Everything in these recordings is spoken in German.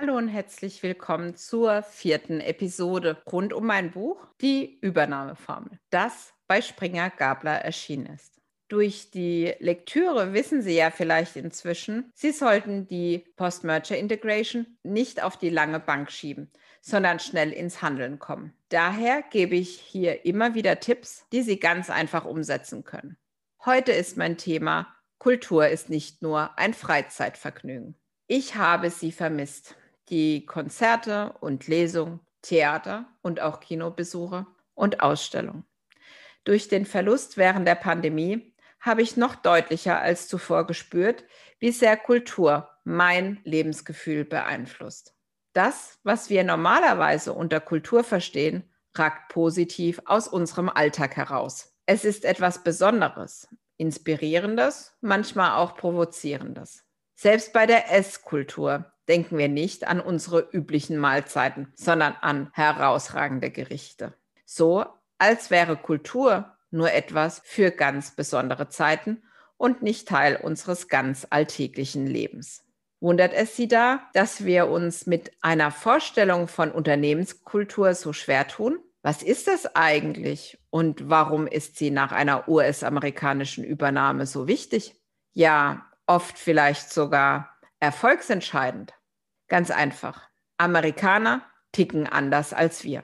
Hallo und herzlich willkommen zur vierten Episode rund um mein Buch Die Übernahmeformel, das bei Springer Gabler erschienen ist. Durch die Lektüre wissen Sie ja vielleicht inzwischen, Sie sollten die Post-Merger Integration nicht auf die lange Bank schieben, sondern schnell ins Handeln kommen. Daher gebe ich hier immer wieder Tipps, die Sie ganz einfach umsetzen können. Heute ist mein Thema Kultur ist nicht nur ein Freizeitvergnügen. Ich habe sie vermisst die Konzerte und Lesungen, Theater und auch Kinobesuche und Ausstellungen. Durch den Verlust während der Pandemie habe ich noch deutlicher als zuvor gespürt, wie sehr Kultur mein Lebensgefühl beeinflusst. Das, was wir normalerweise unter Kultur verstehen, ragt positiv aus unserem Alltag heraus. Es ist etwas Besonderes, Inspirierendes, manchmal auch Provozierendes. Selbst bei der Esskultur denken wir nicht an unsere üblichen Mahlzeiten, sondern an herausragende Gerichte. So, als wäre Kultur nur etwas für ganz besondere Zeiten und nicht Teil unseres ganz alltäglichen Lebens. Wundert es Sie da, dass wir uns mit einer Vorstellung von Unternehmenskultur so schwer tun? Was ist das eigentlich und warum ist sie nach einer US-amerikanischen Übernahme so wichtig? Ja, oft vielleicht sogar erfolgsentscheidend. Ganz einfach. Amerikaner ticken anders als wir.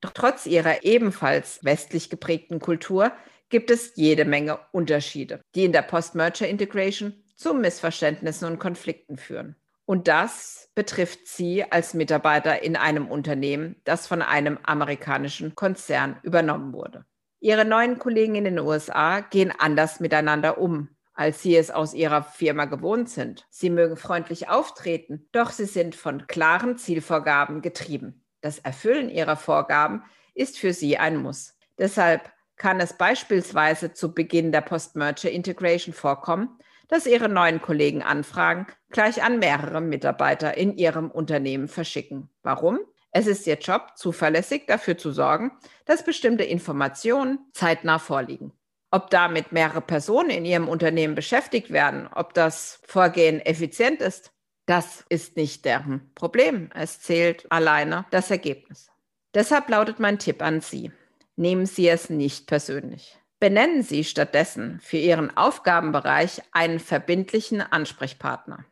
Doch trotz ihrer ebenfalls westlich geprägten Kultur gibt es jede Menge Unterschiede, die in der Post-Merger Integration zu Missverständnissen und Konflikten führen. Und das betrifft Sie als Mitarbeiter in einem Unternehmen, das von einem amerikanischen Konzern übernommen wurde. Ihre neuen Kollegen in den USA gehen anders miteinander um als sie es aus ihrer Firma gewohnt sind. Sie mögen freundlich auftreten, doch sie sind von klaren Zielvorgaben getrieben. Das Erfüllen ihrer Vorgaben ist für sie ein Muss. Deshalb kann es beispielsweise zu Beginn der Post-Merger Integration vorkommen, dass Ihre neuen Kollegen Anfragen gleich an mehrere Mitarbeiter in Ihrem Unternehmen verschicken. Warum? Es ist Ihr Job, zuverlässig dafür zu sorgen, dass bestimmte Informationen zeitnah vorliegen ob damit mehrere Personen in ihrem Unternehmen beschäftigt werden, ob das Vorgehen effizient ist, das ist nicht deren Problem. Es zählt alleine das Ergebnis. Deshalb lautet mein Tipp an Sie. Nehmen Sie es nicht persönlich. Benennen Sie stattdessen für Ihren Aufgabenbereich einen verbindlichen Ansprechpartner.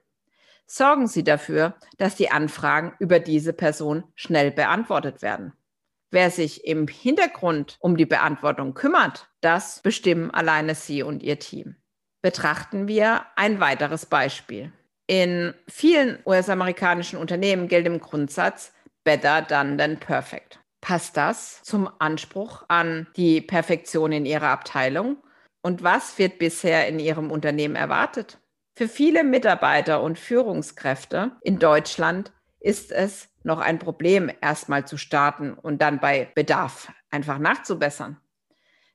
Sorgen Sie dafür, dass die Anfragen über diese Person schnell beantwortet werden. Wer sich im Hintergrund um die Beantwortung kümmert, das bestimmen alleine Sie und Ihr Team. Betrachten wir ein weiteres Beispiel. In vielen US-amerikanischen Unternehmen gilt im Grundsatz Better done than perfect. Passt das zum Anspruch an die Perfektion in Ihrer Abteilung? Und was wird bisher in Ihrem Unternehmen erwartet? Für viele Mitarbeiter und Führungskräfte in Deutschland ist es noch ein Problem, erstmal zu starten und dann bei Bedarf einfach nachzubessern.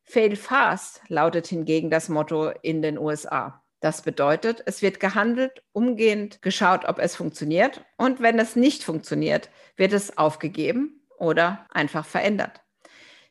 Fail fast lautet hingegen das Motto in den USA. Das bedeutet, es wird gehandelt, umgehend geschaut, ob es funktioniert und wenn es nicht funktioniert, wird es aufgegeben oder einfach verändert.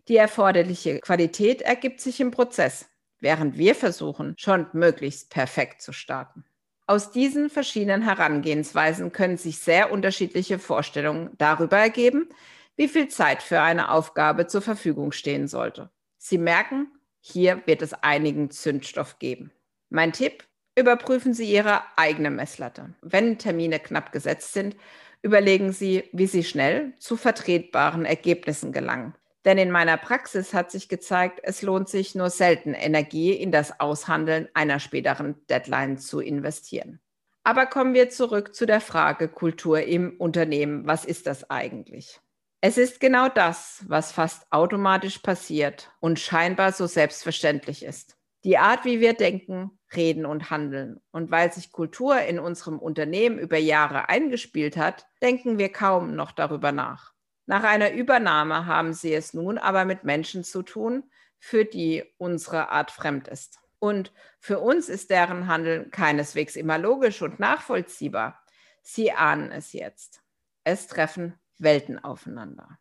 Die erforderliche Qualität ergibt sich im Prozess, während wir versuchen, schon möglichst perfekt zu starten. Aus diesen verschiedenen Herangehensweisen können sich sehr unterschiedliche Vorstellungen darüber ergeben, wie viel Zeit für eine Aufgabe zur Verfügung stehen sollte. Sie merken, hier wird es einigen Zündstoff geben. Mein Tipp, überprüfen Sie Ihre eigene Messlatte. Wenn Termine knapp gesetzt sind, überlegen Sie, wie Sie schnell zu vertretbaren Ergebnissen gelangen. Denn in meiner Praxis hat sich gezeigt, es lohnt sich nur selten, Energie in das Aushandeln einer späteren Deadline zu investieren. Aber kommen wir zurück zu der Frage Kultur im Unternehmen. Was ist das eigentlich? Es ist genau das, was fast automatisch passiert und scheinbar so selbstverständlich ist. Die Art, wie wir denken, reden und handeln. Und weil sich Kultur in unserem Unternehmen über Jahre eingespielt hat, denken wir kaum noch darüber nach. Nach einer Übernahme haben Sie es nun aber mit Menschen zu tun, für die unsere Art fremd ist. Und für uns ist deren Handeln keineswegs immer logisch und nachvollziehbar. Sie ahnen es jetzt. Es treffen Welten aufeinander.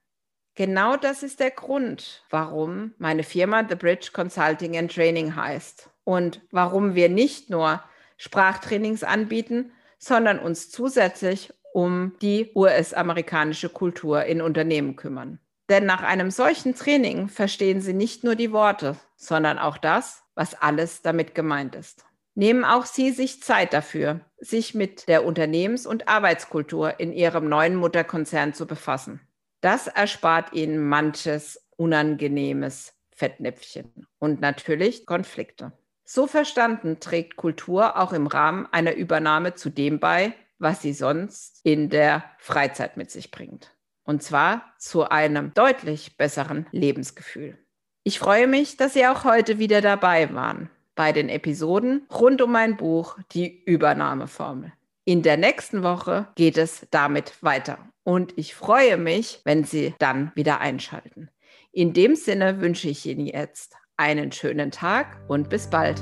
Genau das ist der Grund, warum meine Firma The Bridge Consulting and Training heißt und warum wir nicht nur Sprachtrainings anbieten, sondern uns zusätzlich um die US-amerikanische Kultur in Unternehmen kümmern. Denn nach einem solchen Training verstehen Sie nicht nur die Worte, sondern auch das, was alles damit gemeint ist. Nehmen auch Sie sich Zeit dafür, sich mit der Unternehmens- und Arbeitskultur in Ihrem neuen Mutterkonzern zu befassen. Das erspart Ihnen manches unangenehmes Fettnäpfchen und natürlich Konflikte. So verstanden trägt Kultur auch im Rahmen einer Übernahme zu dem bei, was sie sonst in der Freizeit mit sich bringt. Und zwar zu einem deutlich besseren Lebensgefühl. Ich freue mich, dass Sie auch heute wieder dabei waren bei den Episoden rund um mein Buch Die Übernahmeformel. In der nächsten Woche geht es damit weiter. Und ich freue mich, wenn Sie dann wieder einschalten. In dem Sinne wünsche ich Ihnen jetzt einen schönen Tag und bis bald.